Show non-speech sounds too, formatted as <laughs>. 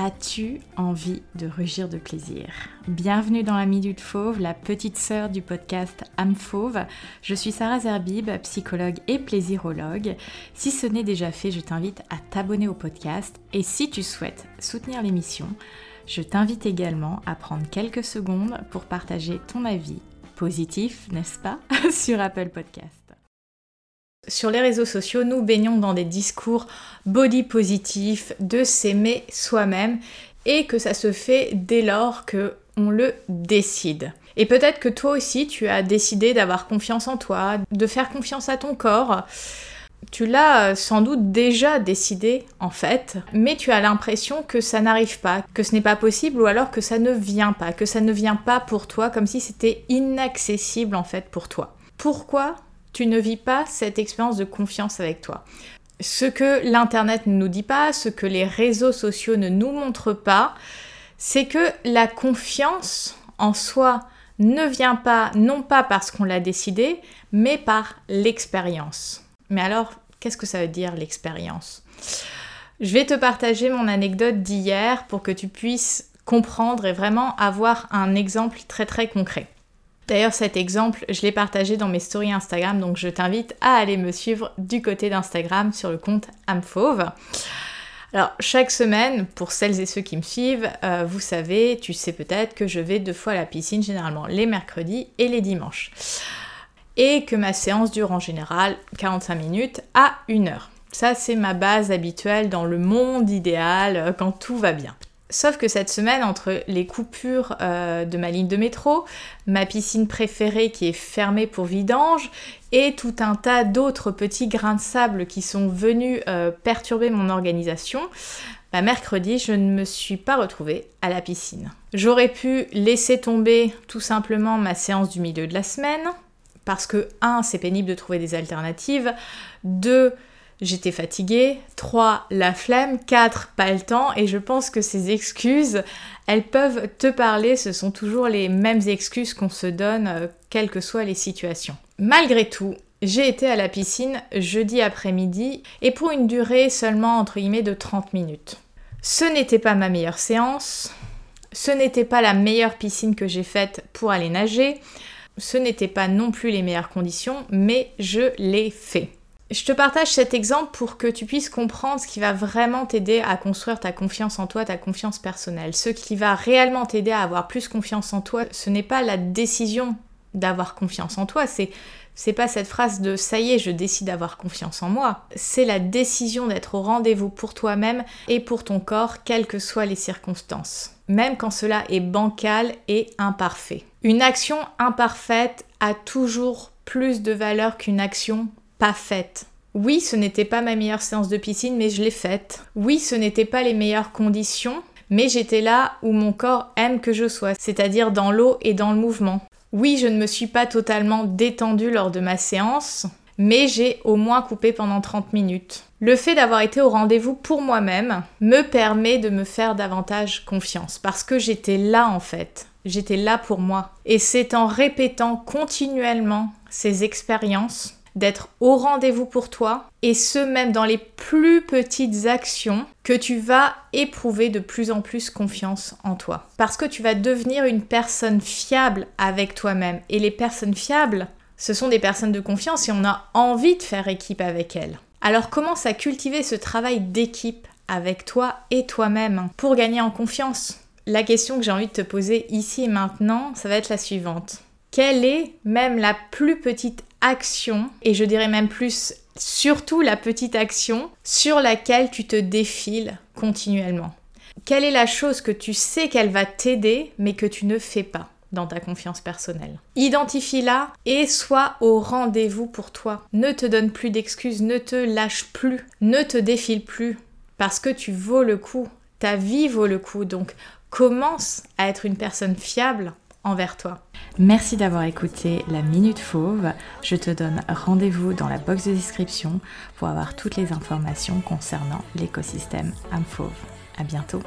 As-tu envie de rugir de plaisir? Bienvenue dans la Minute Fauve, la petite sœur du podcast Âme Fauve. Je suis Sarah Zerbib, psychologue et plaisirologue. Si ce n'est déjà fait, je t'invite à t'abonner au podcast et si tu souhaites soutenir l'émission, je t'invite également à prendre quelques secondes pour partager ton avis positif, n'est-ce pas, <laughs> sur Apple Podcast. Sur les réseaux sociaux, nous baignons dans des discours body positifs, de s'aimer soi-même et que ça se fait dès lors que on le décide. Et peut-être que toi aussi tu as décidé d'avoir confiance en toi, de faire confiance à ton corps. Tu l'as sans doute déjà décidé en fait, mais tu as l'impression que ça n'arrive pas, que ce n'est pas possible ou alors que ça ne vient pas, que ça ne vient pas pour toi comme si c'était inaccessible en fait pour toi. Pourquoi tu ne vis pas cette expérience de confiance avec toi. Ce que l'Internet ne nous dit pas, ce que les réseaux sociaux ne nous montrent pas, c'est que la confiance en soi ne vient pas, non pas parce qu'on l'a décidé, mais par l'expérience. Mais alors, qu'est-ce que ça veut dire l'expérience? Je vais te partager mon anecdote d'hier pour que tu puisses comprendre et vraiment avoir un exemple très très concret. D'ailleurs, cet exemple, je l'ai partagé dans mes stories Instagram, donc je t'invite à aller me suivre du côté d'Instagram sur le compte Amfauve. Alors, chaque semaine, pour celles et ceux qui me suivent, euh, vous savez, tu sais peut-être que je vais deux fois à la piscine, généralement les mercredis et les dimanches. Et que ma séance dure en général 45 minutes à 1 heure. Ça, c'est ma base habituelle dans le monde idéal, euh, quand tout va bien. Sauf que cette semaine, entre les coupures euh, de ma ligne de métro, ma piscine préférée qui est fermée pour vidange, et tout un tas d'autres petits grains de sable qui sont venus euh, perturber mon organisation, bah, mercredi, je ne me suis pas retrouvée à la piscine. J'aurais pu laisser tomber tout simplement ma séance du milieu de la semaine, parce que, un, c'est pénible de trouver des alternatives, deux, j'étais fatiguée, 3 la flemme, 4 pas le temps et je pense que ces excuses, elles peuvent te parler, ce sont toujours les mêmes excuses qu'on se donne euh, quelles que soient les situations. Malgré tout, j'ai été à la piscine jeudi après-midi et pour une durée seulement entre guillemets de 30 minutes. Ce n'était pas ma meilleure séance, ce n'était pas la meilleure piscine que j'ai faite pour aller nager, ce n'était pas non plus les meilleures conditions, mais je l'ai fait. Je te partage cet exemple pour que tu puisses comprendre ce qui va vraiment t'aider à construire ta confiance en toi, ta confiance personnelle. Ce qui va réellement t'aider à avoir plus confiance en toi, ce n'est pas la décision d'avoir confiance en toi, c'est c'est pas cette phrase de ça y est, je décide d'avoir confiance en moi. C'est la décision d'être au rendez-vous pour toi-même et pour ton corps, quelles que soient les circonstances. Même quand cela est bancal et imparfait. Une action imparfaite a toujours plus de valeur qu'une action pas faite. Oui, ce n'était pas ma meilleure séance de piscine, mais je l'ai faite. Oui, ce n'était pas les meilleures conditions, mais j'étais là où mon corps aime que je sois, c'est-à-dire dans l'eau et dans le mouvement. Oui, je ne me suis pas totalement détendue lors de ma séance, mais j'ai au moins coupé pendant 30 minutes. Le fait d'avoir été au rendez-vous pour moi-même me permet de me faire davantage confiance, parce que j'étais là en fait. J'étais là pour moi. Et c'est en répétant continuellement ces expériences d'être au rendez-vous pour toi, et ce même dans les plus petites actions, que tu vas éprouver de plus en plus confiance en toi. Parce que tu vas devenir une personne fiable avec toi-même. Et les personnes fiables, ce sont des personnes de confiance et on a envie de faire équipe avec elles. Alors commence à cultiver ce travail d'équipe avec toi et toi-même pour gagner en confiance. La question que j'ai envie de te poser ici et maintenant, ça va être la suivante. Quelle est même la plus petite action, et je dirais même plus surtout la petite action sur laquelle tu te défiles continuellement. Quelle est la chose que tu sais qu'elle va t'aider mais que tu ne fais pas dans ta confiance personnelle? Identifie-la et sois au rendez-vous pour toi. Ne te donne plus d'excuses, ne te lâche plus, ne te défile plus parce que tu vaux le coup. Ta vie vaut le coup. Donc commence à être une personne fiable envers toi. Merci d'avoir écouté la Minute Fauve. Je te donne rendez-vous dans la box de description pour avoir toutes les informations concernant l'écosystème âme fauve. À bientôt.